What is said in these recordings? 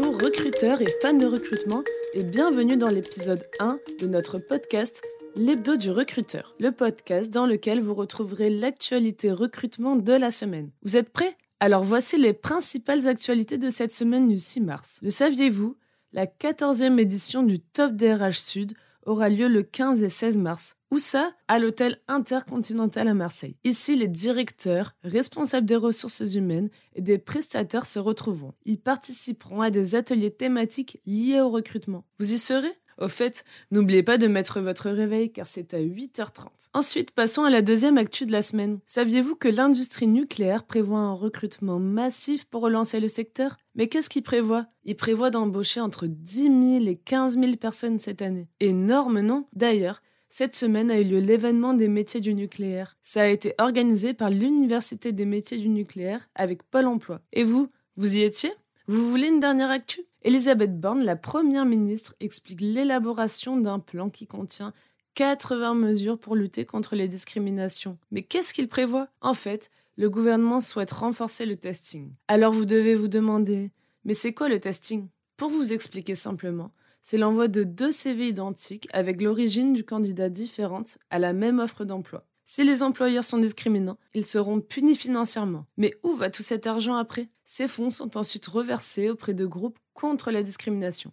recruteurs et fans de recrutement et bienvenue dans l'épisode 1 de notre podcast L'hebdo du recruteur, le podcast dans lequel vous retrouverez l'actualité recrutement de la semaine. Vous êtes prêts? Alors voici les principales actualités de cette semaine du 6 mars. Le saviez-vous? La 14e édition du Top DRH Sud aura lieu le 15 et 16 mars. Où ça? À l'hôtel Intercontinental à Marseille. Ici, les directeurs, responsables des ressources humaines et des prestataires se retrouveront. Ils participeront à des ateliers thématiques liés au recrutement. Vous y serez? Au fait, n'oubliez pas de mettre votre réveil car c'est à 8h30. Ensuite, passons à la deuxième actu de la semaine. Saviez-vous que l'industrie nucléaire prévoit un recrutement massif pour relancer le secteur? Mais qu'est-ce qu'il prévoit? Il prévoit d'embaucher entre 10 000 et 15 000 personnes cette année. Énorme, non? D'ailleurs, cette semaine a eu lieu l'événement des métiers du nucléaire. Ça a été organisé par l'Université des métiers du nucléaire avec Pôle emploi. Et vous, vous y étiez? Vous voulez une dernière actu? Elisabeth Borne, la première ministre, explique l'élaboration d'un plan qui contient 80 mesures pour lutter contre les discriminations. Mais qu'est-ce qu'il prévoit? En fait, le gouvernement souhaite renforcer le testing. Alors vous devez vous demander, mais c'est quoi le testing? Pour vous expliquer simplement, c'est l'envoi de deux CV identiques avec l'origine du candidat différente à la même offre d'emploi. Si les employeurs sont discriminants, ils seront punis financièrement. Mais où va tout cet argent après? Ces fonds sont ensuite reversés auprès de groupes contre la discrimination.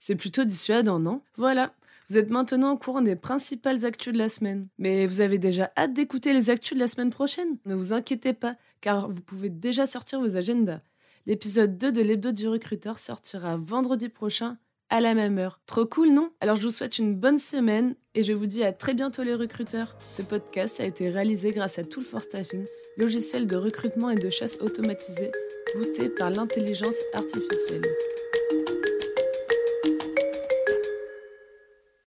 C'est plutôt dissuadant, non? Voilà, vous êtes maintenant au courant des principales actus de la semaine. Mais vous avez déjà hâte d'écouter les actus de la semaine prochaine? Ne vous inquiétez pas, car vous pouvez déjà sortir vos agendas. L'épisode 2 de l'hebdo du recruteur sortira vendredi prochain à la même heure. Trop cool, non? Alors je vous souhaite une bonne semaine et je vous dis à très bientôt les recruteurs. Ce podcast a été réalisé grâce à Tool for Staffing, logiciel de recrutement et de chasse automatisé boosté par l'intelligence artificielle.